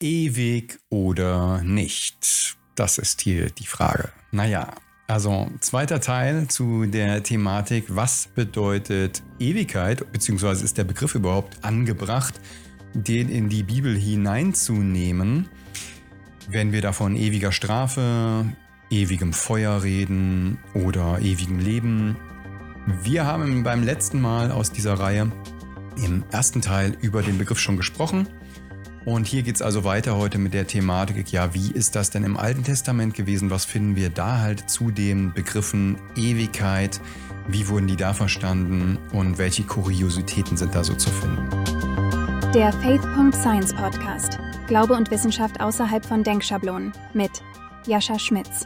Ewig oder nicht? Das ist hier die Frage. Naja, also zweiter Teil zu der Thematik, was bedeutet Ewigkeit, beziehungsweise ist der Begriff überhaupt angebracht, den in die Bibel hineinzunehmen, wenn wir davon ewiger Strafe, ewigem Feuer reden oder ewigem Leben. Wir haben beim letzten Mal aus dieser Reihe im ersten Teil über den Begriff schon gesprochen. Und hier geht es also weiter heute mit der Thematik, ja, wie ist das denn im Alten Testament gewesen? Was finden wir da halt zu den Begriffen Ewigkeit? Wie wurden die da verstanden und welche Kuriositäten sind da so zu finden? Der Faith.Science Podcast. Glaube und Wissenschaft außerhalb von Denkschablonen mit Jascha Schmitz.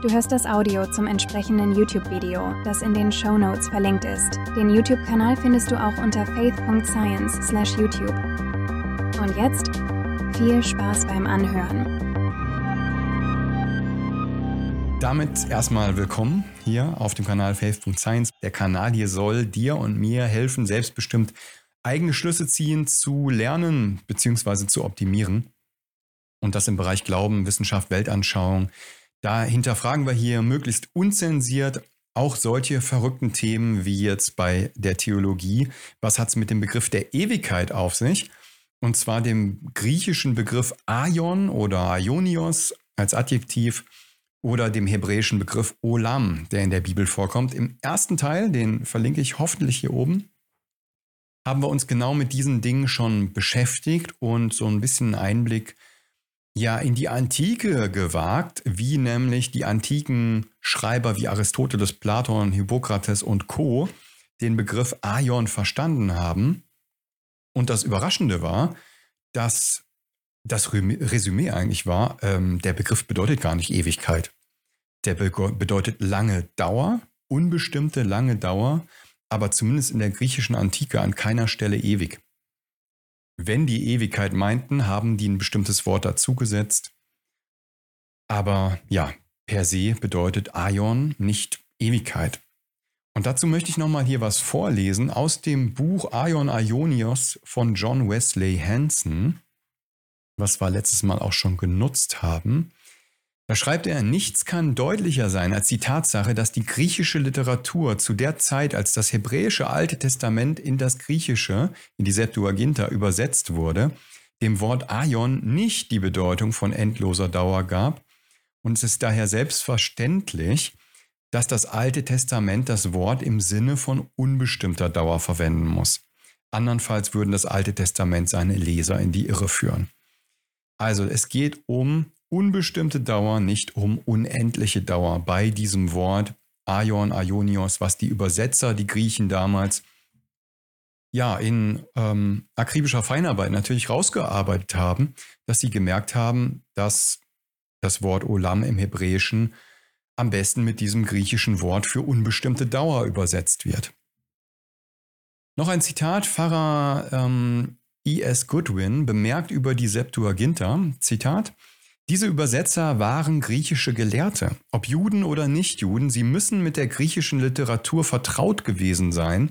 Du hörst das Audio zum entsprechenden YouTube-Video, das in den Show Notes verlinkt ist. Den YouTube-Kanal findest du auch unter faith.science/youtube. Und jetzt viel Spaß beim Anhören. Damit erstmal willkommen hier auf dem Kanal Faith.Science. Der Kanal hier soll dir und mir helfen, selbstbestimmt eigene Schlüsse ziehen, zu lernen bzw. zu optimieren. Und das im Bereich Glauben, Wissenschaft, Weltanschauung. Da hinterfragen wir hier möglichst unzensiert auch solche verrückten Themen wie jetzt bei der Theologie. Was hat es mit dem Begriff der Ewigkeit auf sich? Und zwar dem griechischen Begriff Aion oder Aionios als Adjektiv oder dem hebräischen Begriff Olam, der in der Bibel vorkommt. Im ersten Teil, den verlinke ich hoffentlich hier oben, haben wir uns genau mit diesen Dingen schon beschäftigt und so ein bisschen Einblick ja in die Antike gewagt, wie nämlich die antiken Schreiber wie Aristoteles, Platon, Hippokrates und Co. den Begriff Aion verstanden haben und das Überraschende war, dass das Resümee eigentlich war, ähm, der Begriff bedeutet gar nicht Ewigkeit. Der be bedeutet lange Dauer, unbestimmte lange Dauer, aber zumindest in der griechischen Antike an keiner Stelle ewig. Wenn die Ewigkeit meinten, haben die ein bestimmtes Wort dazugesetzt. Aber ja, per se bedeutet Aion nicht Ewigkeit. Und dazu möchte ich nochmal hier was vorlesen aus dem Buch Aion Ionios von John Wesley Hanson, was wir letztes Mal auch schon genutzt haben. Da schreibt er, nichts kann deutlicher sein als die Tatsache, dass die griechische Literatur zu der Zeit, als das hebräische Alte Testament in das Griechische, in die Septuaginta übersetzt wurde, dem Wort Aion nicht die Bedeutung von endloser Dauer gab. Und es ist daher selbstverständlich, dass das Alte Testament das Wort im Sinne von unbestimmter Dauer verwenden muss. Andernfalls würden das Alte Testament seine Leser in die Irre führen. Also es geht um unbestimmte Dauer, nicht um unendliche Dauer bei diesem Wort Aion, Aionios, was die Übersetzer, die Griechen damals, ja, in ähm, akribischer Feinarbeit natürlich rausgearbeitet haben, dass sie gemerkt haben, dass das Wort Olam im Hebräischen am besten mit diesem griechischen Wort für unbestimmte Dauer übersetzt wird. Noch ein Zitat, Pfarrer ähm, E.S. Goodwin bemerkt über die Septuaginta, Zitat, diese Übersetzer waren griechische Gelehrte. Ob Juden oder Nichtjuden, sie müssen mit der griechischen Literatur vertraut gewesen sein,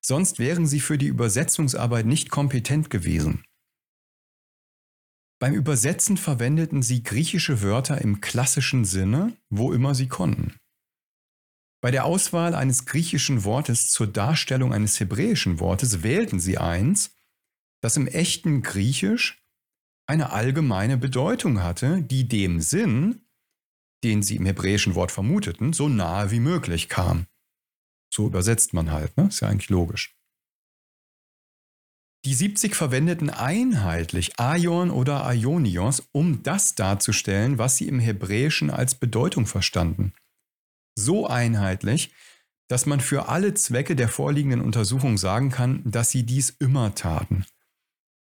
sonst wären sie für die Übersetzungsarbeit nicht kompetent gewesen. Beim Übersetzen verwendeten sie griechische Wörter im klassischen Sinne, wo immer sie konnten. Bei der Auswahl eines griechischen Wortes zur Darstellung eines hebräischen Wortes wählten sie eins, das im echten Griechisch eine allgemeine Bedeutung hatte, die dem Sinn, den sie im hebräischen Wort vermuteten, so nahe wie möglich kam. So übersetzt man halt, ne? Ist ja eigentlich logisch. Die 70 verwendeten einheitlich Aion oder Aionios, um das darzustellen, was sie im Hebräischen als Bedeutung verstanden. So einheitlich, dass man für alle Zwecke der vorliegenden Untersuchung sagen kann, dass sie dies immer taten.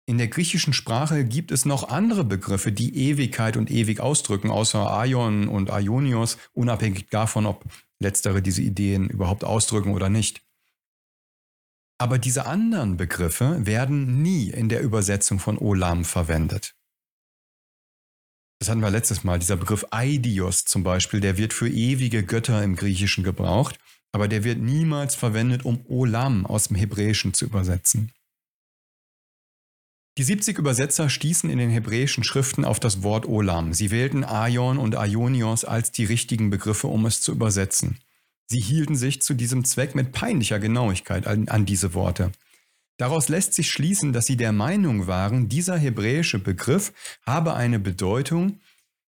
In der griechischen Sprache gibt es noch andere Begriffe, die Ewigkeit und ewig ausdrücken, außer Aion und Aionios, unabhängig davon, ob letztere diese Ideen überhaupt ausdrücken oder nicht. Aber diese anderen Begriffe werden nie in der Übersetzung von Olam verwendet. Das hatten wir letztes Mal. Dieser Begriff Aidios zum Beispiel, der wird für ewige Götter im Griechischen gebraucht, aber der wird niemals verwendet, um Olam aus dem Hebräischen zu übersetzen. Die 70 Übersetzer stießen in den hebräischen Schriften auf das Wort Olam. Sie wählten Aion und Aionios als die richtigen Begriffe, um es zu übersetzen. Sie hielten sich zu diesem Zweck mit peinlicher Genauigkeit an, an diese Worte. Daraus lässt sich schließen, dass sie der Meinung waren, dieser hebräische Begriff habe eine Bedeutung,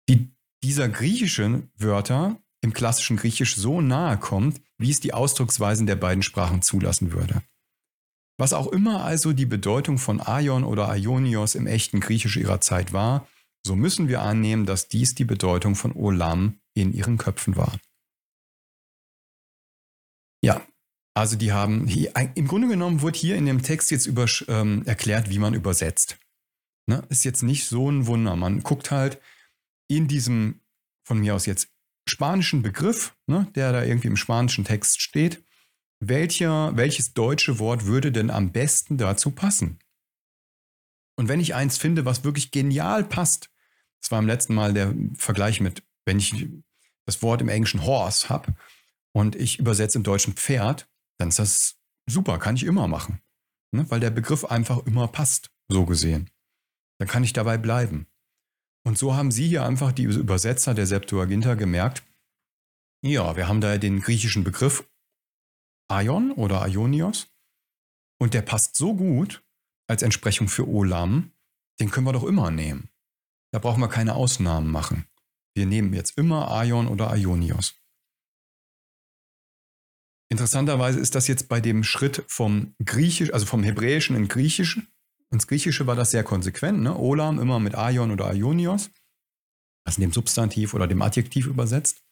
die dieser griechischen Wörter im klassischen Griechisch so nahe kommt, wie es die Ausdrucksweisen der beiden Sprachen zulassen würde. Was auch immer also die Bedeutung von Aion oder Aionios im echten Griechisch ihrer Zeit war, so müssen wir annehmen, dass dies die Bedeutung von Olam in ihren Köpfen war. Ja, also die haben, im Grunde genommen wird hier in dem Text jetzt über, ähm, erklärt, wie man übersetzt. Ne? Ist jetzt nicht so ein Wunder. Man guckt halt in diesem, von mir aus jetzt, spanischen Begriff, ne, der da irgendwie im spanischen Text steht, welcher, welches deutsche Wort würde denn am besten dazu passen? Und wenn ich eins finde, was wirklich genial passt, das war im letzten Mal der Vergleich mit, wenn ich das Wort im Englischen Horse habe und ich übersetze im Deutschen Pferd, dann ist das super, kann ich immer machen. Ne? Weil der Begriff einfach immer passt, so gesehen. Dann kann ich dabei bleiben. Und so haben sie hier einfach die Übersetzer der Septuaginta gemerkt, ja, wir haben da den griechischen Begriff Aion oder Ionios. Und der passt so gut als Entsprechung für Olam, den können wir doch immer nehmen. Da brauchen wir keine Ausnahmen machen. Wir nehmen jetzt immer Aion oder Ionios. Interessanterweise ist das jetzt bei dem Schritt vom Griechisch, also vom Hebräischen in Griechischen. Ins Griechische war das sehr konsequent, ne? Olam immer mit Aion oder Ionios, also dem Substantiv oder dem Adjektiv übersetzt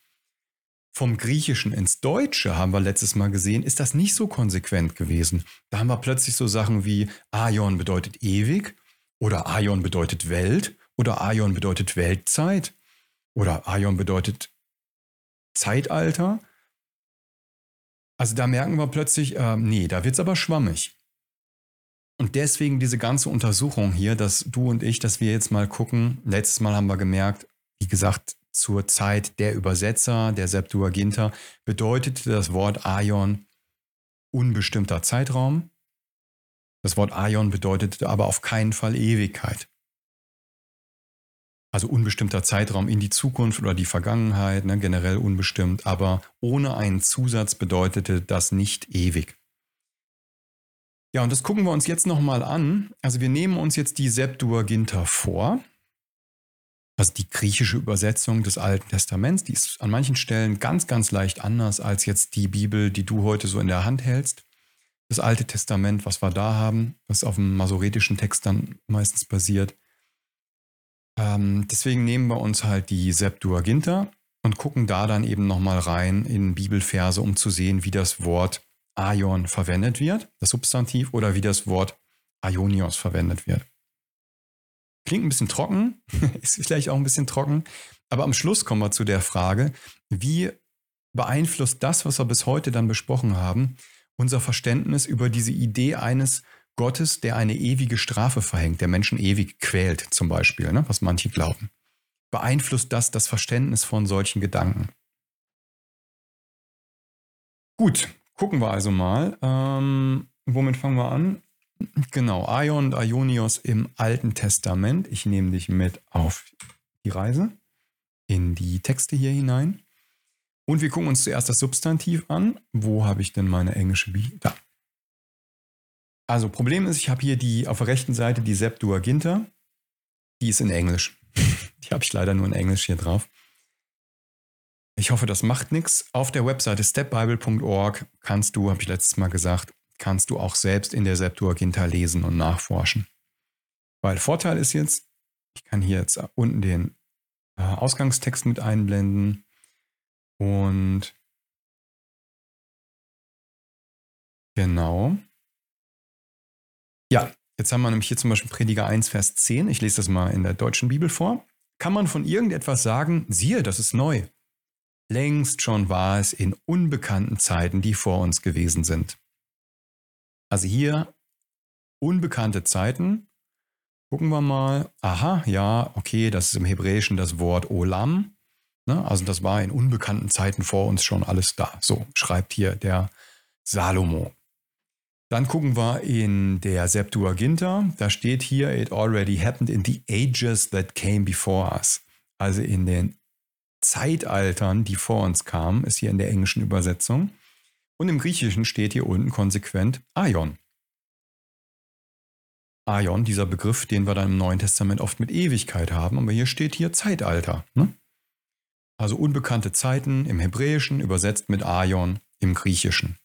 vom Griechischen ins Deutsche, haben wir letztes Mal gesehen, ist das nicht so konsequent gewesen. Da haben wir plötzlich so Sachen wie Aion bedeutet ewig oder Aion bedeutet Welt oder Aion bedeutet Weltzeit oder Aion bedeutet Zeitalter. Also da merken wir plötzlich, äh, nee, da wird es aber schwammig. Und deswegen diese ganze Untersuchung hier, dass du und ich, dass wir jetzt mal gucken, letztes Mal haben wir gemerkt, wie gesagt, zur Zeit der Übersetzer, der Septuaginta, bedeutete das Wort Aion unbestimmter Zeitraum. Das Wort Aion bedeutete aber auf keinen Fall Ewigkeit. Also unbestimmter Zeitraum in die Zukunft oder die Vergangenheit, ne, generell unbestimmt, aber ohne einen Zusatz bedeutete das nicht ewig. Ja, und das gucken wir uns jetzt nochmal an. Also wir nehmen uns jetzt die Septuaginta vor also die griechische Übersetzung des Alten Testaments, die ist an manchen Stellen ganz, ganz leicht anders als jetzt die Bibel, die du heute so in der Hand hältst. Das Alte Testament, was wir da haben, was auf dem masoretischen Text dann meistens basiert. Ähm, deswegen nehmen wir uns halt die Septuaginta und gucken da dann eben nochmal rein in Bibelverse, um zu sehen, wie das Wort Aion verwendet wird, das Substantiv, oder wie das Wort Aionios verwendet wird. Klingt ein bisschen trocken, ist vielleicht auch ein bisschen trocken, aber am Schluss kommen wir zu der Frage, wie beeinflusst das, was wir bis heute dann besprochen haben, unser Verständnis über diese Idee eines Gottes, der eine ewige Strafe verhängt, der Menschen ewig quält, zum Beispiel, ne, was manche glauben. Beeinflusst das das Verständnis von solchen Gedanken? Gut, gucken wir also mal. Ähm, womit fangen wir an? Genau, Aion und Aionios im Alten Testament. Ich nehme dich mit auf die Reise, in die Texte hier hinein. Und wir gucken uns zuerst das Substantiv an. Wo habe ich denn meine englische Bibel? Da. Also Problem ist, ich habe hier die auf der rechten Seite die Septuaginta. Die ist in Englisch. Die habe ich leider nur in Englisch hier drauf. Ich hoffe, das macht nichts. Auf der Webseite stepbible.org kannst du, habe ich letztes Mal gesagt, kannst du auch selbst in der Septuaginta lesen und nachforschen. Weil Vorteil ist jetzt, ich kann hier jetzt unten den äh, Ausgangstext mit einblenden und genau. Ja, jetzt haben wir nämlich hier zum Beispiel Prediger 1, Vers 10. Ich lese das mal in der deutschen Bibel vor. Kann man von irgendetwas sagen, siehe, das ist neu. Längst schon war es in unbekannten Zeiten, die vor uns gewesen sind. Also hier unbekannte Zeiten. Gucken wir mal. Aha, ja, okay, das ist im Hebräischen das Wort Olam. Ne? Also das war in unbekannten Zeiten vor uns schon alles da. So schreibt hier der Salomo. Dann gucken wir in der Septuaginta. Da steht hier, it already happened in the ages that came before us. Also in den Zeitaltern, die vor uns kamen, ist hier in der englischen Übersetzung. Und im Griechischen steht hier unten konsequent Aion. Aion, dieser Begriff, den wir dann im Neuen Testament oft mit Ewigkeit haben, aber hier steht hier Zeitalter. Ne? Also unbekannte Zeiten im Hebräischen übersetzt mit Aion im Griechischen.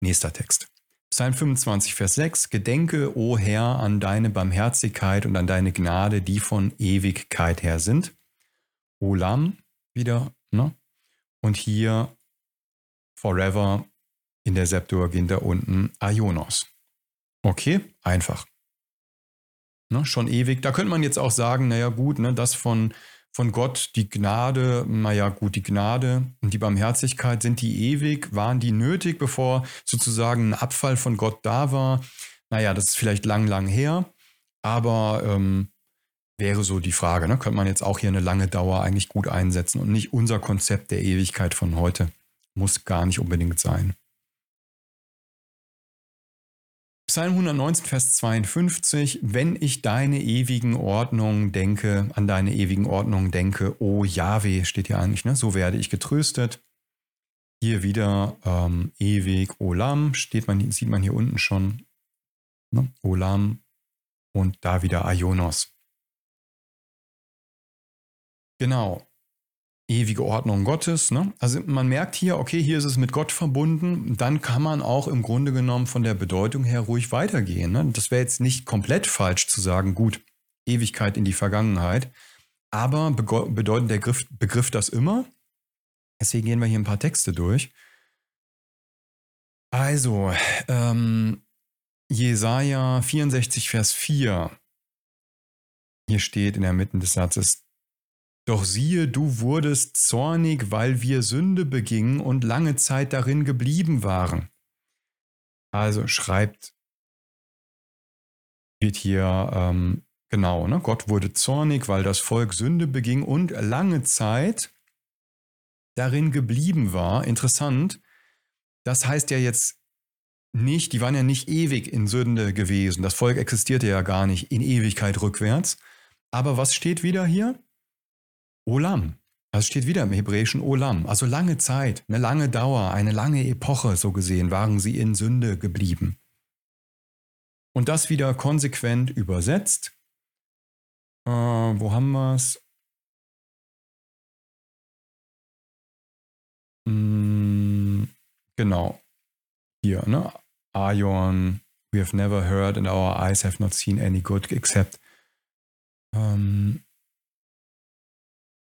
Nächster Text. Psalm 25, Vers 6. Gedenke, o Herr, an deine Barmherzigkeit und an deine Gnade, die von Ewigkeit her sind. Olam wieder, ne? Und hier forever in der Septuaginta unten Aionos. Okay, einfach. Ne, schon ewig. Da könnte man jetzt auch sagen, naja gut, ne, das von, von Gott, die Gnade, naja gut, die Gnade und die Barmherzigkeit, sind die ewig? Waren die nötig, bevor sozusagen ein Abfall von Gott da war? Naja, das ist vielleicht lang, lang her, aber ähm, wäre so die Frage. Ne? Könnte man jetzt auch hier eine lange Dauer eigentlich gut einsetzen und nicht unser Konzept der Ewigkeit von heute. Muss gar nicht unbedingt sein. Psalm 119, Vers 52, wenn ich deine ewigen Ordnungen denke, an deine ewigen Ordnungen denke, o Jahwe, steht hier eigentlich, ne? so werde ich getröstet. Hier wieder ähm, ewig, Olam, steht man, sieht man hier unten schon, ne? Olam und da wieder Aionos. Genau ewige Ordnung Gottes. Ne? Also man merkt hier, okay, hier ist es mit Gott verbunden. Dann kann man auch im Grunde genommen von der Bedeutung her ruhig weitergehen. Ne? Das wäre jetzt nicht komplett falsch zu sagen, gut, Ewigkeit in die Vergangenheit. Aber bedeutet der Begriff, Begriff das immer? Deswegen gehen wir hier ein paar Texte durch. Also, ähm, Jesaja 64, Vers 4. Hier steht in der Mitte des Satzes, doch siehe, du wurdest zornig, weil wir Sünde begingen und lange Zeit darin geblieben waren. Also schreibt, steht hier, ähm, genau, ne? Gott wurde zornig, weil das Volk Sünde beging und lange Zeit darin geblieben war. Interessant. Das heißt ja jetzt nicht, die waren ja nicht ewig in Sünde gewesen. Das Volk existierte ja gar nicht in Ewigkeit rückwärts. Aber was steht wieder hier? Olam. Das steht wieder im hebräischen Olam. Also lange Zeit, eine lange Dauer, eine lange Epoche, so gesehen, waren sie in Sünde geblieben. Und das wieder konsequent übersetzt. Äh, wo haben wir es? Hm, genau. Hier, ne? Aion, we have never heard and our eyes have not seen any good except. Ähm,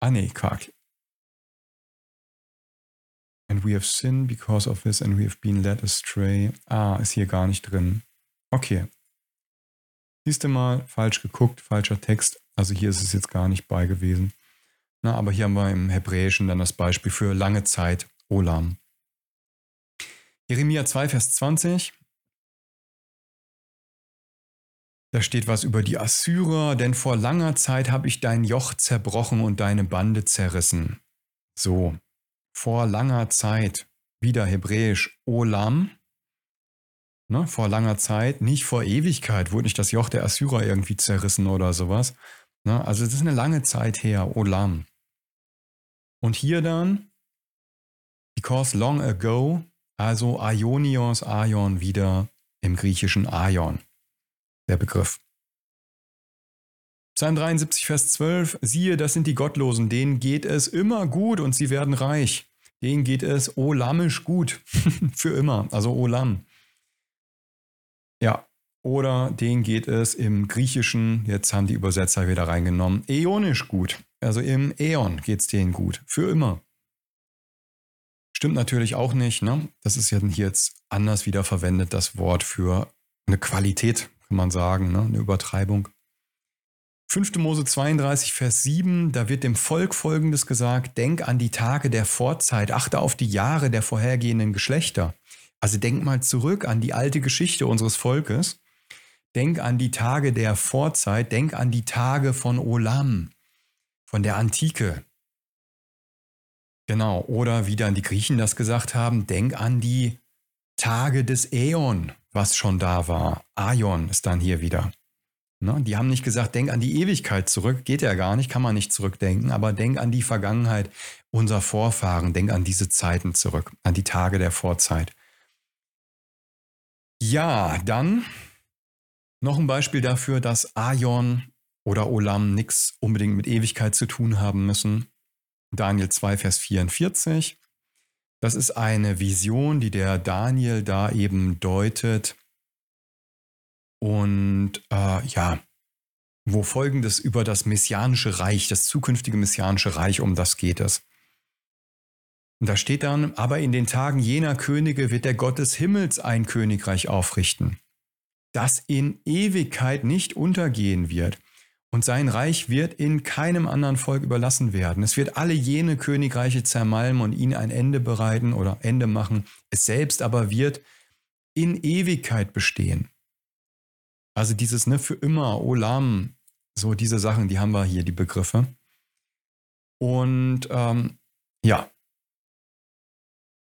Ah, nee, Quark. And we have sinned because of this and we have been led astray. Ah, ist hier gar nicht drin. Okay. Siehst du mal, falsch geguckt, falscher Text. Also hier ist es jetzt gar nicht bei gewesen. Na, aber hier haben wir im Hebräischen dann das Beispiel für lange Zeit, Olam. Jeremia 2, Vers 20. Da steht was über die Assyrer, denn vor langer Zeit habe ich dein Joch zerbrochen und deine Bande zerrissen. So, vor langer Zeit, wieder hebräisch Olam, ne, vor langer Zeit, nicht vor Ewigkeit, wurde nicht das Joch der Assyrer irgendwie zerrissen oder sowas. Ne, also es ist eine lange Zeit her, Olam. Und hier dann, because long ago, also Aionios, Aion wieder im griechischen Aion der Begriff. Psalm 73, Vers 12, siehe, das sind die Gottlosen, denen geht es immer gut und sie werden reich. Denen geht es olamisch gut, für immer, also olam. Ja, oder denen geht es im Griechischen, jetzt haben die Übersetzer wieder reingenommen, äonisch gut. Also im Äon geht es denen gut, für immer. Stimmt natürlich auch nicht, ne? Das ist ja hier jetzt anders wieder verwendet, das Wort für eine Qualität man sagen, ne? eine Übertreibung. 5. Mose 32, Vers 7, da wird dem Volk Folgendes gesagt, denk an die Tage der Vorzeit, achte auf die Jahre der vorhergehenden Geschlechter. Also denk mal zurück an die alte Geschichte unseres Volkes. Denk an die Tage der Vorzeit, denk an die Tage von Olam, von der Antike. Genau, oder wie dann die Griechen das gesagt haben, denk an die Tage des Äon, was schon da war. Aion ist dann hier wieder. Ne? Die haben nicht gesagt, denk an die Ewigkeit zurück. Geht ja gar nicht, kann man nicht zurückdenken. Aber denk an die Vergangenheit unserer Vorfahren. Denk an diese Zeiten zurück, an die Tage der Vorzeit. Ja, dann noch ein Beispiel dafür, dass Aion oder Olam nichts unbedingt mit Ewigkeit zu tun haben müssen. Daniel 2, Vers 44. Das ist eine Vision, die der Daniel da eben deutet. Und äh, ja, wo folgendes über das messianische Reich, das zukünftige messianische Reich, um das geht es. Und da steht dann, aber in den Tagen jener Könige wird der Gott des Himmels ein Königreich aufrichten, das in Ewigkeit nicht untergehen wird und sein Reich wird in keinem anderen Volk überlassen werden. Es wird alle jene Königreiche zermalmen und ihnen ein Ende bereiten oder Ende machen. Es selbst aber wird in Ewigkeit bestehen. Also dieses ne, für immer, Olam, so diese Sachen, die haben wir hier, die Begriffe. Und ähm, ja.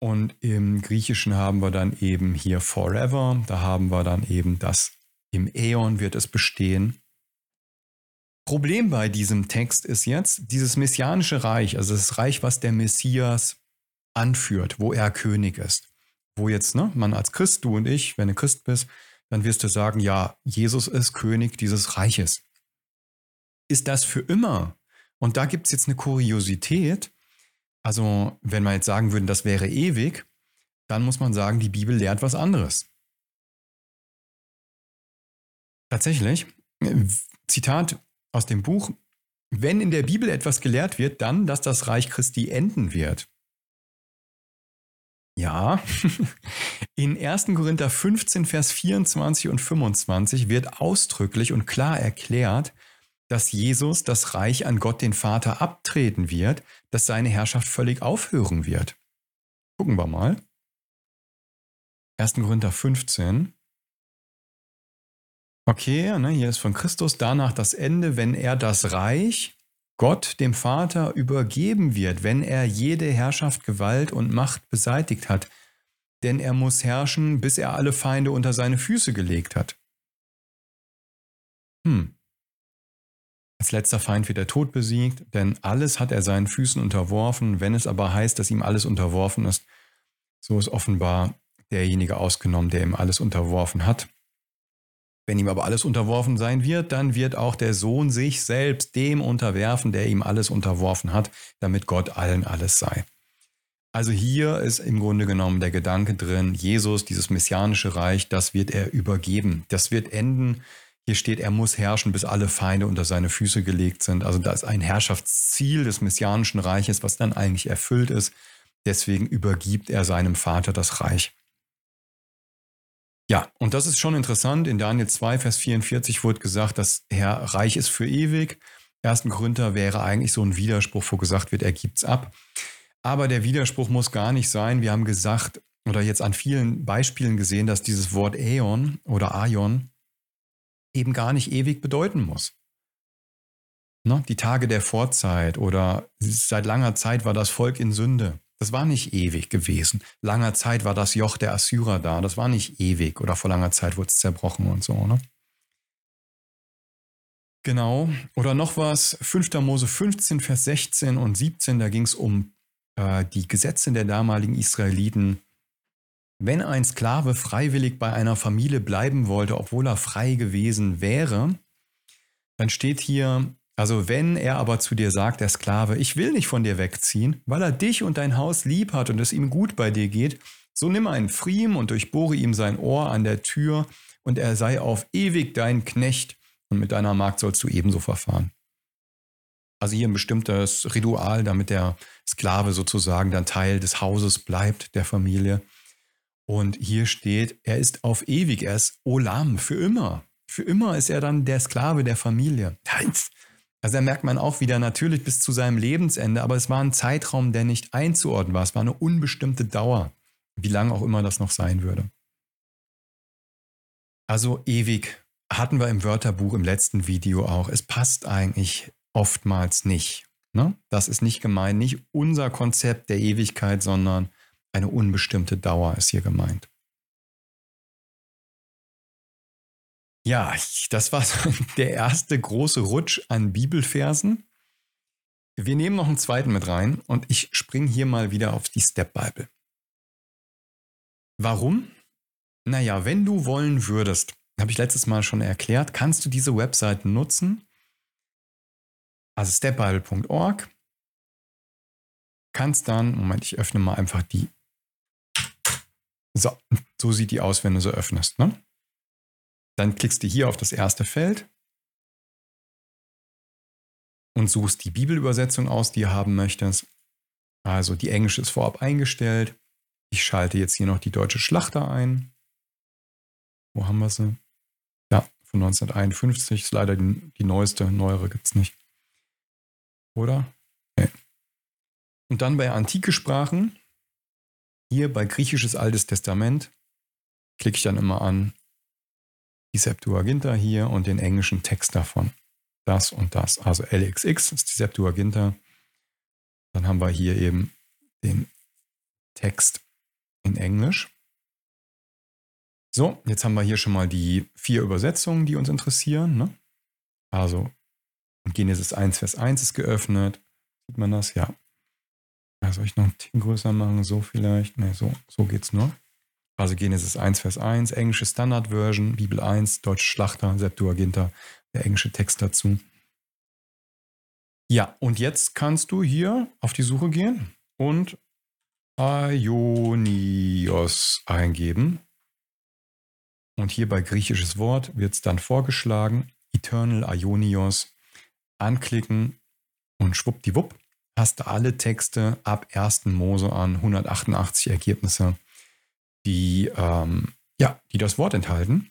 Und im Griechischen haben wir dann eben hier forever. Da haben wir dann eben das, im Äon wird es bestehen. Problem bei diesem Text ist jetzt, dieses messianische Reich, also das Reich, was der Messias anführt, wo er König ist. Wo jetzt, ne, man als Christ, du und ich, wenn du Christ bist, dann wirst du sagen, ja, Jesus ist König dieses Reiches. Ist das für immer? Und da gibt es jetzt eine Kuriosität. Also, wenn wir jetzt sagen würden, das wäre ewig, dann muss man sagen, die Bibel lehrt was anderes. Tatsächlich, Zitat, aus dem Buch, wenn in der Bibel etwas gelehrt wird, dann, dass das Reich Christi enden wird. Ja, in 1. Korinther 15, Vers 24 und 25 wird ausdrücklich und klar erklärt, dass Jesus das Reich an Gott den Vater abtreten wird, dass seine Herrschaft völlig aufhören wird. Gucken wir mal. 1. Korinther 15, Okay, ne, hier ist von Christus danach das Ende, wenn er das Reich Gott dem Vater übergeben wird, wenn er jede Herrschaft, Gewalt und Macht beseitigt hat. Denn er muss herrschen, bis er alle Feinde unter seine Füße gelegt hat. Hm. Als letzter Feind wird der Tod besiegt, denn alles hat er seinen Füßen unterworfen. Wenn es aber heißt, dass ihm alles unterworfen ist, so ist offenbar derjenige ausgenommen, der ihm alles unterworfen hat. Wenn ihm aber alles unterworfen sein wird, dann wird auch der Sohn sich selbst dem unterwerfen, der ihm alles unterworfen hat, damit Gott allen alles sei. Also hier ist im Grunde genommen der Gedanke drin, Jesus, dieses messianische Reich, das wird er übergeben. Das wird enden. Hier steht, er muss herrschen, bis alle Feinde unter seine Füße gelegt sind. Also da ist ein Herrschaftsziel des messianischen Reiches, was dann eigentlich erfüllt ist. Deswegen übergibt er seinem Vater das Reich. Ja, und das ist schon interessant. In Daniel 2, Vers 44 wurde gesagt, dass Herr reich ist für ewig. 1. Korinther wäre eigentlich so ein Widerspruch, wo gesagt wird, er gibt's ab. Aber der Widerspruch muss gar nicht sein. Wir haben gesagt oder jetzt an vielen Beispielen gesehen, dass dieses Wort Äon oder Aion eben gar nicht ewig bedeuten muss. Ne? Die Tage der Vorzeit oder seit langer Zeit war das Volk in Sünde. Das war nicht ewig gewesen. Langer Zeit war das Joch der Assyrer da. Das war nicht ewig oder vor langer Zeit wurde es zerbrochen und so. Ne? Genau. Oder noch was, 5. Mose 15, Vers 16 und 17, da ging es um äh, die Gesetze der damaligen Israeliten. Wenn ein Sklave freiwillig bei einer Familie bleiben wollte, obwohl er frei gewesen wäre, dann steht hier, also wenn er aber zu dir sagt, der Sklave, ich will nicht von dir wegziehen, weil er dich und dein Haus lieb hat und es ihm gut bei dir geht, so nimm einen Pfriem und durchbohre ihm sein Ohr an der Tür und er sei auf ewig dein Knecht und mit deiner Magd sollst du ebenso verfahren. Also hier ein bestimmtes Ritual, damit der Sklave sozusagen dann Teil des Hauses bleibt, der Familie. Und hier steht, er ist auf ewig, er ist Olam, für immer. Für immer ist er dann der Sklave der Familie. Also da merkt man auch wieder natürlich bis zu seinem Lebensende, aber es war ein Zeitraum, der nicht einzuordnen war. Es war eine unbestimmte Dauer, wie lange auch immer das noch sein würde. Also ewig hatten wir im Wörterbuch im letzten Video auch. Es passt eigentlich oftmals nicht. Ne? Das ist nicht gemeint, nicht unser Konzept der Ewigkeit, sondern eine unbestimmte Dauer ist hier gemeint. Ja, das war der erste große Rutsch an Bibelversen. Wir nehmen noch einen zweiten mit rein und ich springe hier mal wieder auf die Step Bible. Warum? Naja, wenn du wollen würdest, habe ich letztes Mal schon erklärt, kannst du diese Webseiten nutzen. Also stepbible.org. Kannst dann, Moment, ich öffne mal einfach die. So, so sieht die aus, wenn du so öffnest. Ne? Dann klickst du hier auf das erste Feld und suchst die Bibelübersetzung aus, die du haben möchtest. Also die englische ist vorab eingestellt. Ich schalte jetzt hier noch die deutsche Schlachter ein. Wo haben wir sie? Ja, von 1951 ist leider die, die neueste, neuere gibt es nicht. Oder? Nee. Und dann bei antike Sprachen, hier bei griechisches Altes Testament, klicke ich dann immer an die Septuaginta hier und den englischen Text davon. Das und das. Also LXX ist die Septuaginta. Dann haben wir hier eben den Text in Englisch. So, jetzt haben wir hier schon mal die vier Übersetzungen, die uns interessieren. Ne? Also Genesis 1, Vers 1 ist geöffnet. Sieht man das? Ja. soll ich noch ein Ticken größer machen? So vielleicht? Ne, so, so geht's nur. Also Genesis 1, Vers 1, englische Standard-Version, Bibel 1, deutsche Schlachter, Septuaginta, der englische Text dazu. Ja, und jetzt kannst du hier auf die Suche gehen und Aionios eingeben. Und hier bei griechisches Wort wird es dann vorgeschlagen, Eternal Ionios, anklicken und schwuppdiwupp hast du alle Texte ab 1. Mose an 188 Ergebnisse, die, ähm, ja, die das Wort enthalten.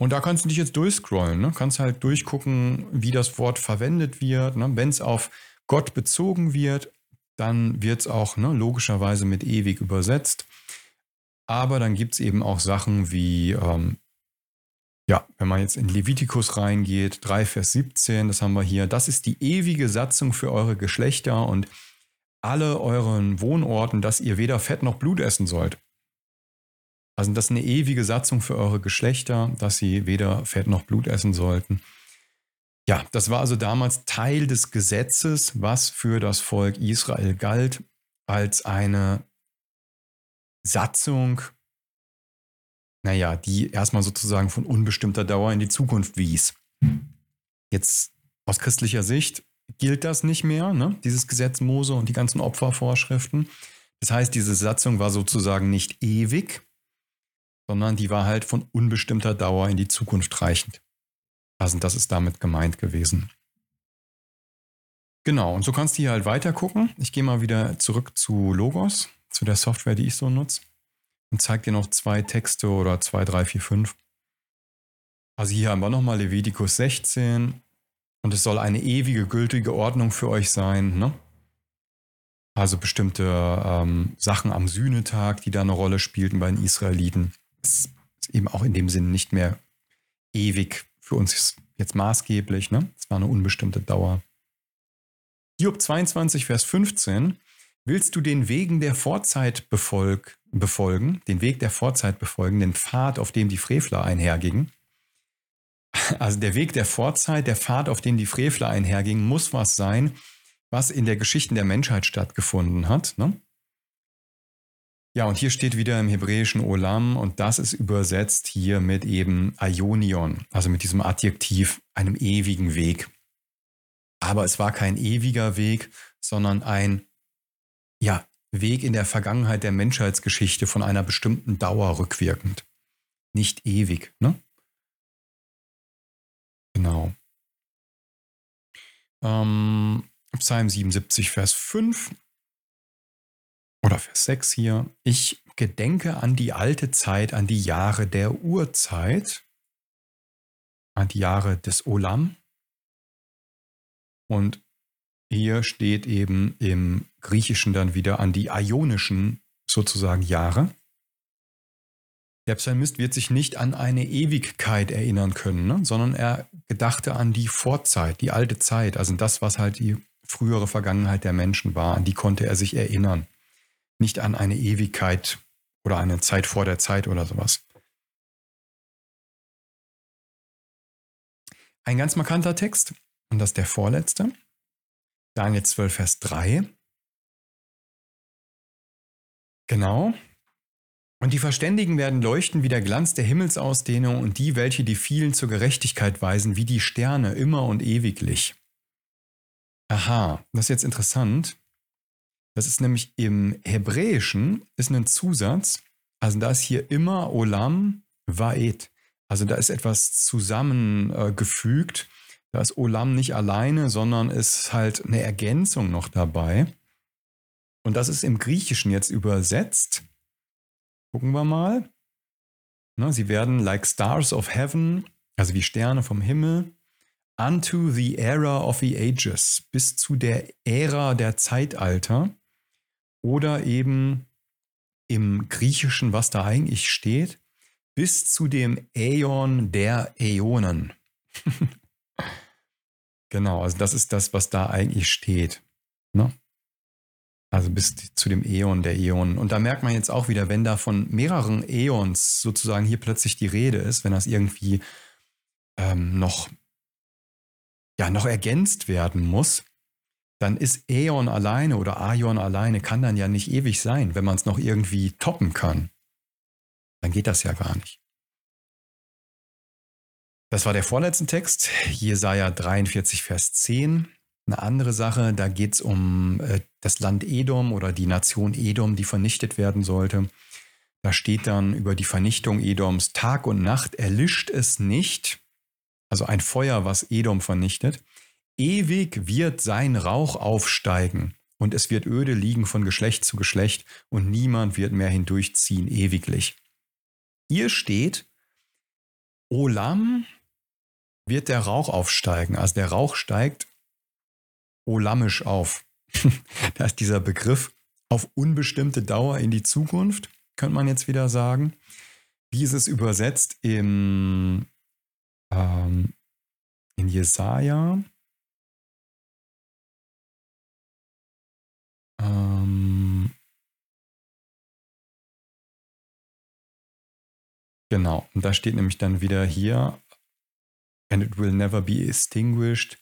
Und da kannst du dich jetzt durchscrollen, ne? kannst halt durchgucken, wie das Wort verwendet wird. Ne? Wenn es auf Gott bezogen wird, dann wird es auch ne, logischerweise mit ewig übersetzt. Aber dann gibt es eben auch Sachen wie, ähm, ja, wenn man jetzt in Levitikus reingeht, 3 Vers 17, das haben wir hier, das ist die ewige Satzung für eure Geschlechter und alle euren Wohnorten, dass ihr weder Fett noch Blut essen sollt. Also das ist eine ewige Satzung für eure Geschlechter, dass sie weder Fett noch Blut essen sollten. Ja, das war also damals Teil des Gesetzes, was für das Volk Israel galt, als eine Satzung, naja, die erstmal sozusagen von unbestimmter Dauer in die Zukunft wies. Jetzt aus christlicher Sicht gilt das nicht mehr, ne? dieses Gesetz Mose und die ganzen Opfervorschriften. Das heißt, diese Satzung war sozusagen nicht ewig, sondern die war halt von unbestimmter Dauer in die Zukunft reichend. Also das ist damit gemeint gewesen. Genau, und so kannst du hier halt weiter gucken. Ich gehe mal wieder zurück zu Logos zu der Software, die ich so nutze. Und zeige dir noch zwei Texte oder zwei, drei, vier, fünf. Also hier haben wir nochmal Levitikus 16. Und es soll eine ewige, gültige Ordnung für euch sein. Ne? Also bestimmte ähm, Sachen am Sühnetag, die da eine Rolle spielten bei den Israeliten. Ist eben auch in dem Sinn nicht mehr ewig für uns jetzt maßgeblich. Ne? Es war eine unbestimmte Dauer. Job 22, Vers 15. Willst du den Wegen der Vorzeit befolg, befolgen, den Weg der Vorzeit befolgen, den Pfad, auf dem die Frevler einhergingen? Also der Weg der Vorzeit, der Pfad, auf dem die Frevler einhergingen, muss was sein, was in der Geschichte der Menschheit stattgefunden hat. Ne? Ja, und hier steht wieder im hebräischen Olam und das ist übersetzt hier mit eben Ionion, also mit diesem Adjektiv, einem ewigen Weg. Aber es war kein ewiger Weg, sondern ein ja, Weg in der Vergangenheit der Menschheitsgeschichte von einer bestimmten Dauer rückwirkend. Nicht ewig, ne? Genau. Ähm, Psalm 77, Vers 5 oder Vers 6 hier. Ich gedenke an die alte Zeit, an die Jahre der Urzeit, an die Jahre des Olam. Und hier steht eben im Griechischen dann wieder an die ionischen sozusagen Jahre. Der Psalmist wird sich nicht an eine Ewigkeit erinnern können, ne? sondern er gedachte an die Vorzeit, die alte Zeit, also das, was halt die frühere Vergangenheit der Menschen war, an die konnte er sich erinnern. Nicht an eine Ewigkeit oder eine Zeit vor der Zeit oder sowas. ein ganz markanter Text und das ist der vorletzte. Daniel 12, Vers 3. Genau. Und die Verständigen werden leuchten wie der Glanz der Himmelsausdehnung und die, welche die vielen zur Gerechtigkeit weisen, wie die Sterne immer und ewiglich. Aha, das ist jetzt interessant. Das ist nämlich im Hebräischen ist ein Zusatz. Also da ist hier immer Olam Vaed. Also da ist etwas zusammengefügt. Äh, da ist Olam nicht alleine, sondern ist halt eine Ergänzung noch dabei. Und das ist im Griechischen jetzt übersetzt. Gucken wir mal. Na, sie werden like stars of heaven, also wie Sterne vom Himmel, unto the era of the ages, bis zu der Ära der Zeitalter. Oder eben im Griechischen, was da eigentlich steht, bis zu dem Äon der Äonen. genau, also das ist das, was da eigentlich steht. Ne? Also bis zu dem Äon der Äonen. Und da merkt man jetzt auch wieder, wenn da von mehreren Äons sozusagen hier plötzlich die Rede ist, wenn das irgendwie ähm, noch, ja, noch ergänzt werden muss, dann ist Äon alleine oder Aion alleine, kann dann ja nicht ewig sein, wenn man es noch irgendwie toppen kann. Dann geht das ja gar nicht. Das war der vorletzte Text, Jesaja 43, Vers 10. Eine andere Sache, da geht es um äh, das Land Edom oder die Nation Edom, die vernichtet werden sollte. Da steht dann über die Vernichtung Edoms, Tag und Nacht erlischt es nicht, also ein Feuer, was Edom vernichtet. Ewig wird sein Rauch aufsteigen und es wird öde liegen von Geschlecht zu Geschlecht und niemand wird mehr hindurchziehen ewiglich. Hier steht, Olam wird der Rauch aufsteigen. Also der Rauch steigt olamisch auf. da ist dieser Begriff auf unbestimmte Dauer in die Zukunft, könnte man jetzt wieder sagen. Wie ist es übersetzt im, ähm, in Jesaja? Ähm, genau, und da steht nämlich dann wieder hier, and it will never be extinguished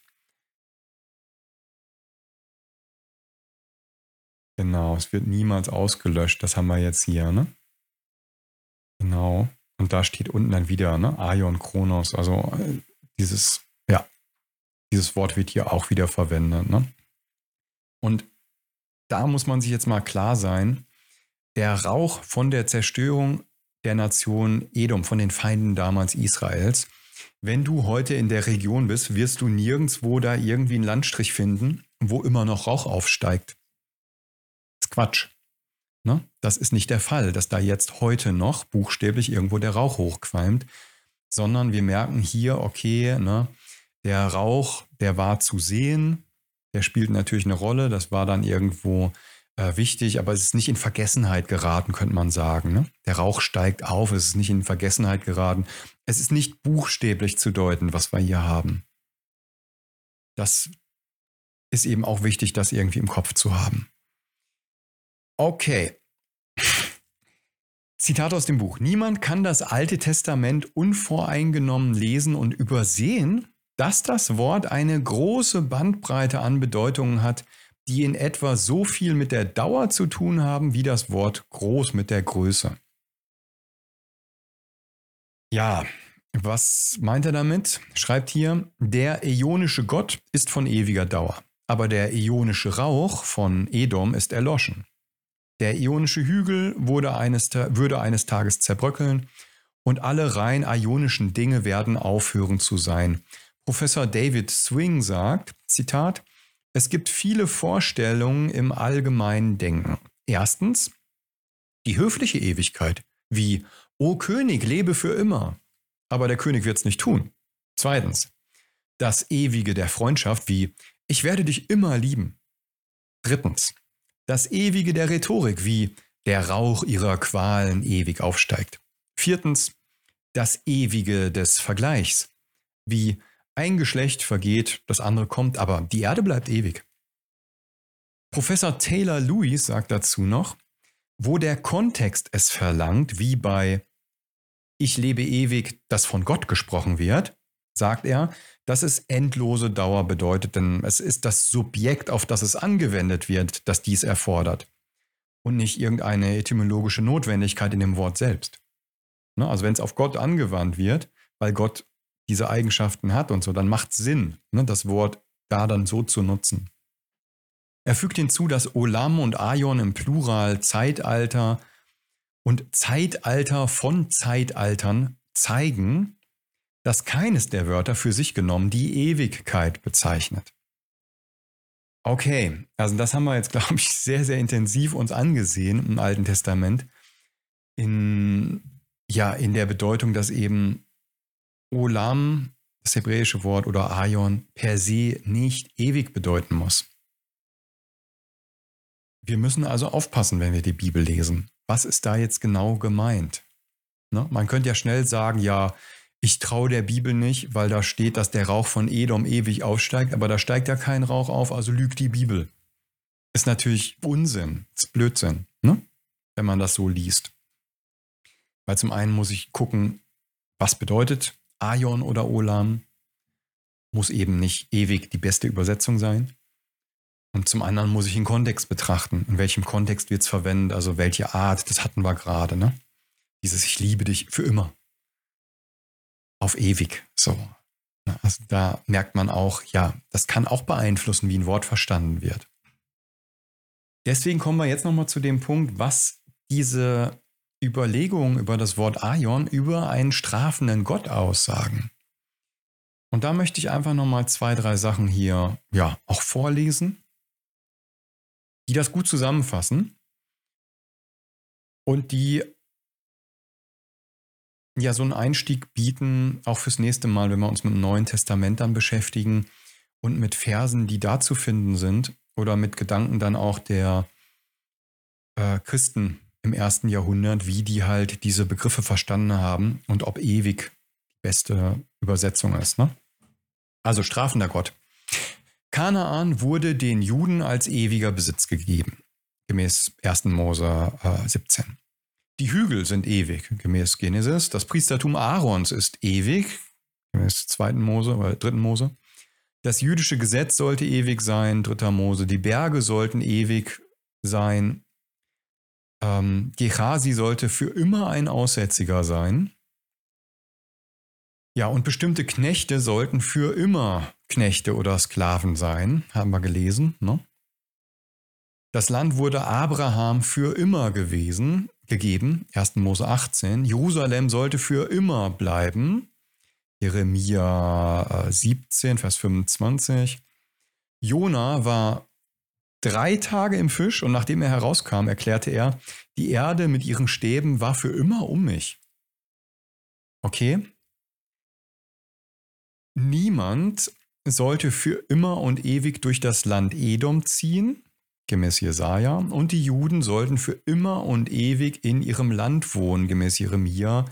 Genau, es wird niemals ausgelöscht. Das haben wir jetzt hier, ne? Genau. Und da steht unten dann wieder, ne? Aion Kronos. Also äh, dieses, ja, dieses Wort wird hier auch wieder verwendet, ne? Und da muss man sich jetzt mal klar sein, der Rauch von der Zerstörung der Nation Edom, von den Feinden damals Israels, wenn du heute in der Region bist, wirst du nirgendwo da irgendwie einen Landstrich finden, wo immer noch Rauch aufsteigt ist Quatsch. Ne? Das ist nicht der Fall, dass da jetzt heute noch buchstäblich irgendwo der Rauch hochqualmt, sondern wir merken hier, okay, ne, der Rauch, der war zu sehen, der spielt natürlich eine Rolle, das war dann irgendwo äh, wichtig, aber es ist nicht in Vergessenheit geraten, könnte man sagen. Ne? Der Rauch steigt auf, es ist nicht in Vergessenheit geraten. Es ist nicht buchstäblich zu deuten, was wir hier haben. Das ist eben auch wichtig, das irgendwie im Kopf zu haben. Okay. Zitat aus dem Buch. Niemand kann das Alte Testament unvoreingenommen lesen und übersehen, dass das Wort eine große Bandbreite an Bedeutungen hat, die in etwa so viel mit der Dauer zu tun haben, wie das Wort groß mit der Größe. Ja, was meint er damit? Schreibt hier, der äonische Gott ist von ewiger Dauer, aber der äonische Rauch von Edom ist erloschen. Der ionische Hügel eines, würde eines Tages zerbröckeln und alle rein ionischen Dinge werden aufhören zu sein. Professor David Swing sagt, Zitat, es gibt viele Vorstellungen im allgemeinen Denken. Erstens, die höfliche Ewigkeit, wie, O König, lebe für immer. Aber der König wird es nicht tun. Zweitens, das Ewige der Freundschaft, wie, ich werde dich immer lieben. Drittens, das Ewige der Rhetorik, wie der Rauch ihrer Qualen ewig aufsteigt. Viertens, das Ewige des Vergleichs, wie ein Geschlecht vergeht, das andere kommt, aber die Erde bleibt ewig. Professor Taylor Lewis sagt dazu noch, wo der Kontext es verlangt, wie bei Ich lebe ewig, das von Gott gesprochen wird, sagt er, dass es endlose Dauer bedeutet, denn es ist das Subjekt, auf das es angewendet wird, das dies erfordert und nicht irgendeine etymologische Notwendigkeit in dem Wort selbst. Ne, also wenn es auf Gott angewandt wird, weil Gott diese Eigenschaften hat und so, dann macht Sinn, ne, das Wort da dann so zu nutzen. Er fügt hinzu, dass Olam und Aion im Plural Zeitalter und Zeitalter von Zeitaltern zeigen, dass keines der Wörter für sich genommen die Ewigkeit bezeichnet. Okay, also das haben wir jetzt, glaube ich, sehr, sehr intensiv uns angesehen im Alten Testament. In, ja, in der Bedeutung, dass eben Olam, das hebräische Wort, oder Aion per se nicht ewig bedeuten muss. Wir müssen also aufpassen, wenn wir die Bibel lesen. Was ist da jetzt genau gemeint? Ne? Man könnte ja schnell sagen, ja, ich traue der Bibel nicht, weil da steht, dass der Rauch von Edom ewig aufsteigt, aber da steigt ja kein Rauch auf, also lügt die Bibel. Ist natürlich Unsinn, ist Blödsinn, ne? wenn man das so liest. Weil zum einen muss ich gucken, was bedeutet Aion oder Olam? Muss eben nicht ewig die beste Übersetzung sein. Und zum anderen muss ich den Kontext betrachten. In welchem Kontext wird es verwendet? Also welche Art? Das hatten wir gerade. Ne? Dieses Ich liebe dich für immer. Auf ewig. So. Also da merkt man auch, ja, das kann auch beeinflussen, wie ein Wort verstanden wird. Deswegen kommen wir jetzt nochmal zu dem Punkt, was diese Überlegungen über das Wort Aion über einen strafenden Gott aussagen. Und da möchte ich einfach nochmal zwei, drei Sachen hier ja auch vorlesen die das gut zusammenfassen und die ja so einen Einstieg bieten, auch fürs nächste Mal, wenn wir uns mit dem Neuen Testament dann beschäftigen und mit Versen, die da zu finden sind oder mit Gedanken dann auch der äh, Christen im ersten Jahrhundert, wie die halt diese Begriffe verstanden haben und ob ewig die beste Übersetzung ist. Ne? Also strafender Gott. Kanaan wurde den Juden als ewiger Besitz gegeben, gemäß 1. Mose äh, 17. Die Hügel sind ewig, gemäß Genesis. Das Priestertum Aarons ist ewig, gemäß 2. Mose oder 3. Mose. Das jüdische Gesetz sollte ewig sein, 3. Mose. Die Berge sollten ewig sein. Ähm, Gehasi sollte für immer ein Aussätziger sein. Ja, und bestimmte Knechte sollten für immer Knechte oder Sklaven sein, haben wir gelesen. Ne? Das Land wurde Abraham für immer gewesen, gegeben, 1. Mose 18. Jerusalem sollte für immer bleiben, Jeremia 17, äh, Vers 25. Jona war drei Tage im Fisch und nachdem er herauskam, erklärte er, die Erde mit ihren Stäben war für immer um mich. Okay, Niemand sollte für immer und ewig durch das Land Edom ziehen, gemäß Jesaja, und die Juden sollten für immer und ewig in ihrem Land wohnen, gemäß Jeremia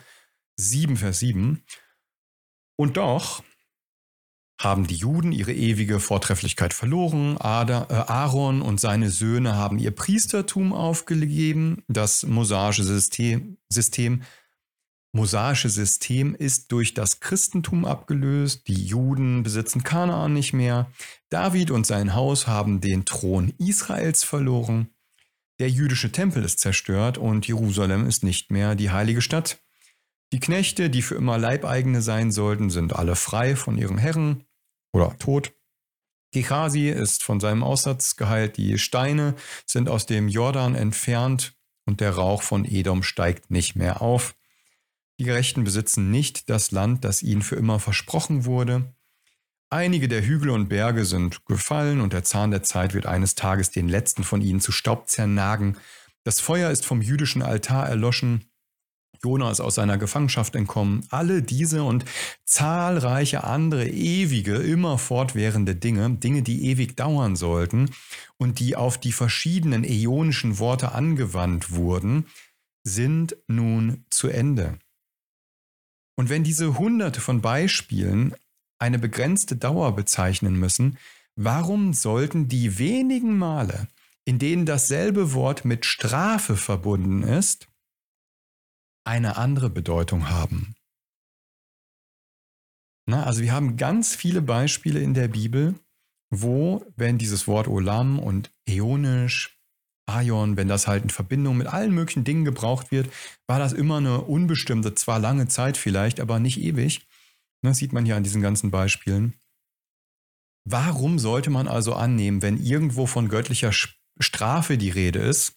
7, Vers 7. Und doch haben die Juden ihre ewige Vortrefflichkeit verloren. Äh, Aaron und seine Söhne haben ihr Priestertum aufgegeben. Das mosaische System, System mosaische System ist durch das Christentum abgelöst, die Juden besitzen Kanaan nicht mehr, David und sein Haus haben den Thron Israels verloren, der jüdische Tempel ist zerstört und Jerusalem ist nicht mehr die heilige Stadt. Die Knechte, die für immer Leibeigene sein sollten, sind alle frei von ihren Herren oder tot. Gehazi ist von seinem Aussatz geheilt, die Steine sind aus dem Jordan entfernt und der Rauch von Edom steigt nicht mehr auf. Die Gerechten besitzen nicht das Land, das ihnen für immer versprochen wurde. Einige der Hügel und Berge sind gefallen und der Zahn der Zeit wird eines Tages den letzten von ihnen zu Staub zernagen. Das Feuer ist vom jüdischen Altar erloschen. Jona ist aus seiner Gefangenschaft entkommen. Alle diese und zahlreiche andere ewige, immer fortwährende Dinge, Dinge, die ewig dauern sollten und die auf die verschiedenen äonischen Worte angewandt wurden, sind nun zu Ende. Und wenn diese hunderte von Beispielen eine begrenzte Dauer bezeichnen müssen, warum sollten die wenigen Male, in denen dasselbe Wort mit Strafe verbunden ist, eine andere Bedeutung haben? Na, also wir haben ganz viele Beispiele in der Bibel, wo, wenn dieses Wort Olam und äonisch, Aion, wenn das halt in Verbindung mit allen möglichen Dingen gebraucht wird, war das immer eine unbestimmte, zwar lange Zeit vielleicht, aber nicht ewig. Das sieht man hier an diesen ganzen Beispielen. Warum sollte man also annehmen, wenn irgendwo von göttlicher Strafe die Rede ist,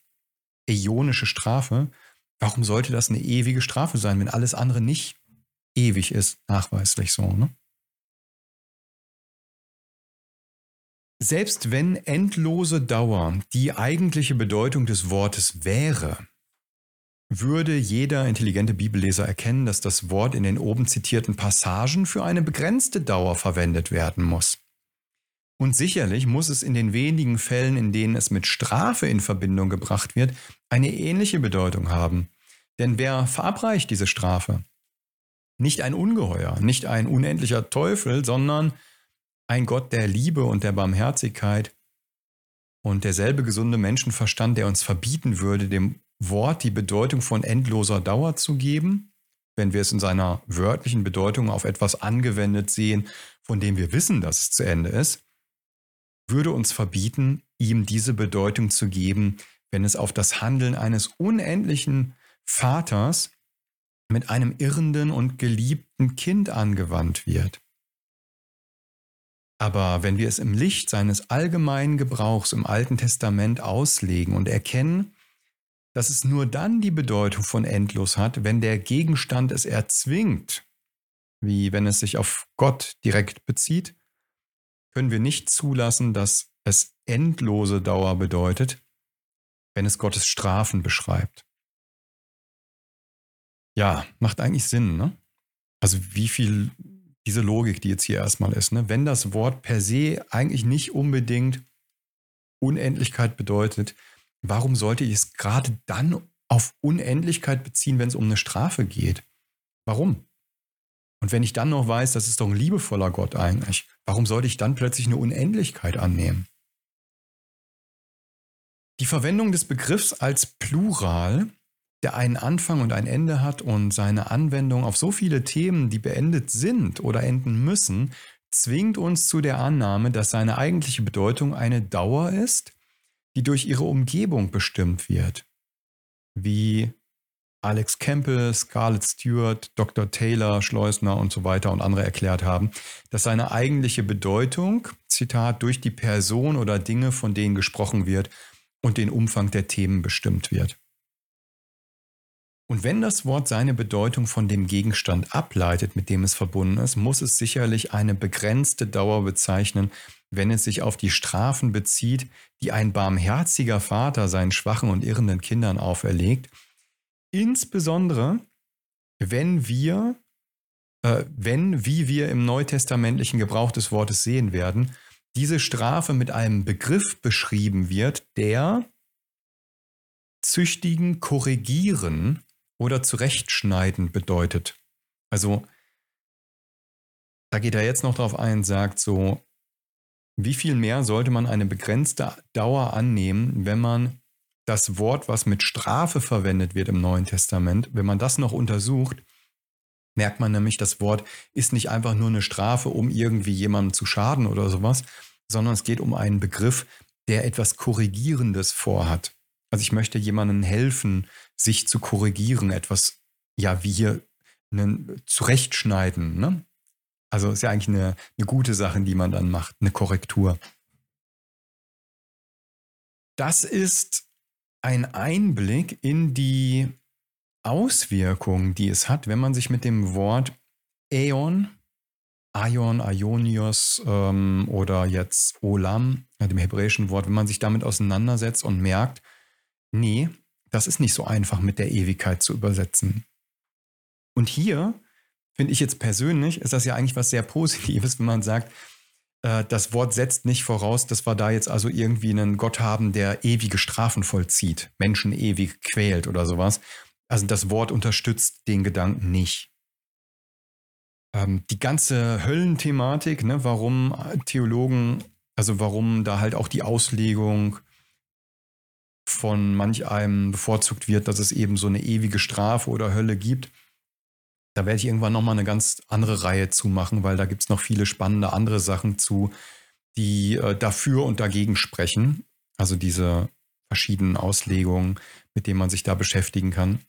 äonische Strafe, warum sollte das eine ewige Strafe sein, wenn alles andere nicht ewig ist, nachweislich so, ne? Selbst wenn endlose Dauer die eigentliche Bedeutung des Wortes wäre, würde jeder intelligente Bibelleser erkennen, dass das Wort in den oben zitierten Passagen für eine begrenzte Dauer verwendet werden muss. Und sicherlich muss es in den wenigen Fällen, in denen es mit Strafe in Verbindung gebracht wird, eine ähnliche Bedeutung haben. Denn wer verabreicht diese Strafe? Nicht ein Ungeheuer, nicht ein unendlicher Teufel, sondern ein Gott der Liebe und der Barmherzigkeit und derselbe gesunde Menschenverstand, der uns verbieten würde, dem Wort die Bedeutung von endloser Dauer zu geben, wenn wir es in seiner wörtlichen Bedeutung auf etwas angewendet sehen, von dem wir wissen, dass es zu Ende ist, würde uns verbieten, ihm diese Bedeutung zu geben, wenn es auf das Handeln eines unendlichen Vaters mit einem irrenden und geliebten Kind angewandt wird. Aber wenn wir es im Licht seines allgemeinen Gebrauchs im Alten Testament auslegen und erkennen, dass es nur dann die Bedeutung von endlos hat, wenn der Gegenstand es erzwingt, wie wenn es sich auf Gott direkt bezieht, können wir nicht zulassen, dass es endlose Dauer bedeutet, wenn es Gottes Strafen beschreibt. Ja, macht eigentlich Sinn, ne? Also wie viel diese Logik, die jetzt hier erstmal ist, ne? Wenn das Wort per se eigentlich nicht unbedingt Unendlichkeit bedeutet, warum sollte ich es gerade dann auf Unendlichkeit beziehen, wenn es um eine Strafe geht? Warum? Und wenn ich dann noch weiß, das ist doch ein liebevoller Gott eigentlich, warum sollte ich dann plötzlich eine Unendlichkeit annehmen? Die Verwendung des Begriffs als Plural, der einen Anfang und ein Ende hat und seine Anwendung auf so viele Themen, die beendet sind oder enden müssen, zwingt uns zu der Annahme, dass seine eigentliche Bedeutung eine Dauer ist, die durch ihre Umgebung bestimmt wird. Wie Alex Campbell, Scarlett Stewart, Dr. Taylor, Schleusner und so weiter und andere erklärt haben, dass seine eigentliche Bedeutung, Zitat, durch die Person oder Dinge, von denen gesprochen wird und den Umfang der Themen bestimmt wird. Und wenn das Wort seine Bedeutung von dem Gegenstand ableitet, mit dem es verbunden ist, muss es sicherlich eine begrenzte Dauer bezeichnen, wenn es sich auf die Strafen bezieht, die ein barmherziger Vater seinen schwachen und irrenden Kindern auferlegt. Insbesondere, wenn wir, äh, wenn, wie wir im neutestamentlichen Gebrauch des Wortes sehen werden, diese Strafe mit einem Begriff beschrieben wird, der züchtigen, korrigieren oder zurechtschneiden bedeutet. Also, da geht er jetzt noch drauf ein, sagt so, wie viel mehr sollte man eine begrenzte Dauer annehmen, wenn man das Wort, was mit Strafe verwendet wird im Neuen Testament, wenn man das noch untersucht, merkt man nämlich, das Wort ist nicht einfach nur eine Strafe, um irgendwie jemandem zu schaden oder sowas, sondern es geht um einen Begriff, der etwas Korrigierendes vorhat. Also ich möchte jemandem helfen, sich zu korrigieren, etwas, ja, wie hier einen Zurechtschneiden. Ne? Also ist ja eigentlich eine, eine gute Sache, die man dann macht, eine Korrektur. Das ist ein Einblick in die Auswirkungen, die es hat, wenn man sich mit dem Wort Äon, Aion, Aionios ähm, oder jetzt Olam, dem hebräischen Wort, wenn man sich damit auseinandersetzt und merkt, nee, das ist nicht so einfach mit der Ewigkeit zu übersetzen. Und hier finde ich jetzt persönlich, ist das ja eigentlich was sehr Positives, wenn man sagt, äh, das Wort setzt nicht voraus, dass wir da jetzt also irgendwie einen Gott haben, der ewige Strafen vollzieht, Menschen ewig quält oder sowas. Also das Wort unterstützt den Gedanken nicht. Ähm, die ganze Höllenthematik, ne, warum Theologen, also warum da halt auch die Auslegung von manch einem bevorzugt wird, dass es eben so eine ewige Strafe oder Hölle gibt, Da werde ich irgendwann nochmal eine ganz andere Reihe zu machen, weil da gibt es noch viele spannende andere Sachen zu, die äh, dafür und dagegen sprechen. Also diese verschiedenen Auslegungen, mit denen man sich da beschäftigen kann.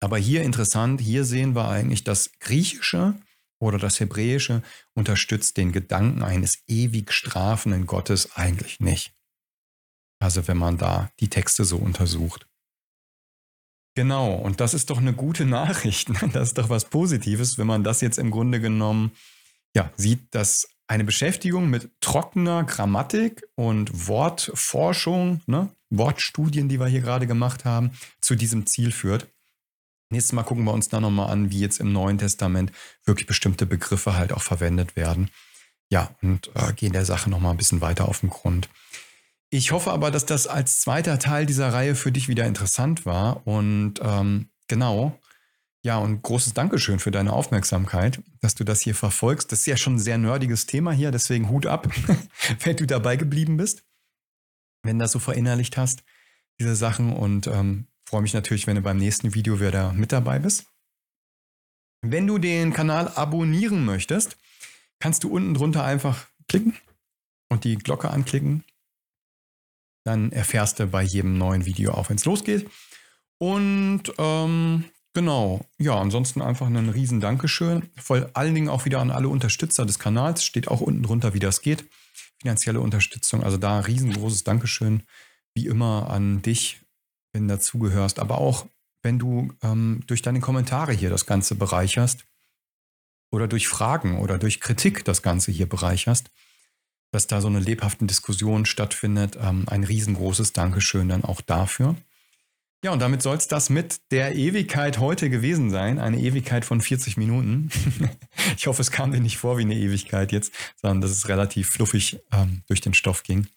Aber hier interessant, hier sehen wir eigentlich, das Griechische oder das Hebräische unterstützt den Gedanken eines ewig strafenden Gottes eigentlich nicht. Also wenn man da die Texte so untersucht. Genau, und das ist doch eine gute Nachricht. Ne? Das ist doch was Positives, wenn man das jetzt im Grunde genommen ja, sieht, dass eine Beschäftigung mit trockener Grammatik und Wortforschung, ne, Wortstudien, die wir hier gerade gemacht haben, zu diesem Ziel führt. Nächstes Mal gucken wir uns da nochmal an, wie jetzt im Neuen Testament wirklich bestimmte Begriffe halt auch verwendet werden. Ja, und äh, gehen der Sache nochmal ein bisschen weiter auf den Grund. Ich hoffe aber, dass das als zweiter Teil dieser Reihe für dich wieder interessant war. Und ähm, genau, ja, und großes Dankeschön für deine Aufmerksamkeit, dass du das hier verfolgst. Das ist ja schon ein sehr nerdiges Thema hier, deswegen Hut ab, wenn du dabei geblieben bist, wenn du das so verinnerlicht hast, diese Sachen. Und ähm, freue mich natürlich, wenn du beim nächsten Video wieder mit dabei bist. Wenn du den Kanal abonnieren möchtest, kannst du unten drunter einfach klicken und die Glocke anklicken dann erfährst du bei jedem neuen Video auch, wenn es losgeht. Und ähm, genau, ja, ansonsten einfach ein riesen Dankeschön. Vor allen Dingen auch wieder an alle Unterstützer des Kanals. Steht auch unten drunter, wie das geht. Finanzielle Unterstützung. Also da riesengroßes Dankeschön, wie immer, an dich, wenn du dazugehörst. Aber auch, wenn du ähm, durch deine Kommentare hier das Ganze bereicherst. Oder durch Fragen oder durch Kritik das Ganze hier bereicherst dass da so eine lebhafte Diskussion stattfindet. Ähm, ein riesengroßes Dankeschön dann auch dafür. Ja, und damit soll es das mit der Ewigkeit heute gewesen sein. Eine Ewigkeit von 40 Minuten. ich hoffe, es kam dir nicht vor wie eine Ewigkeit jetzt, sondern dass es relativ fluffig ähm, durch den Stoff ging.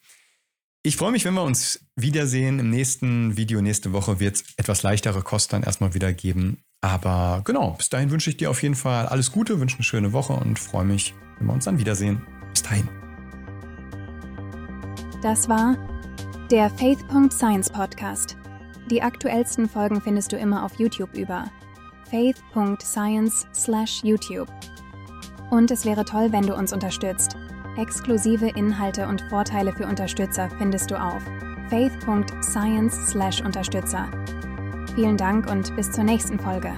Ich freue mich, wenn wir uns wiedersehen. Im nächsten Video, nächste Woche wird es etwas leichtere Kost dann erstmal wieder geben. Aber genau, bis dahin wünsche ich dir auf jeden Fall alles Gute, wünsche eine schöne Woche und freue mich, wenn wir uns dann wiedersehen. Bis dahin. Das war der Faith.Science Podcast. Die aktuellsten Folgen findest du immer auf YouTube über faith.science/youtube. Und es wäre toll, wenn du uns unterstützt. Exklusive Inhalte und Vorteile für Unterstützer findest du auf faith.science/unterstützer. Vielen Dank und bis zur nächsten Folge.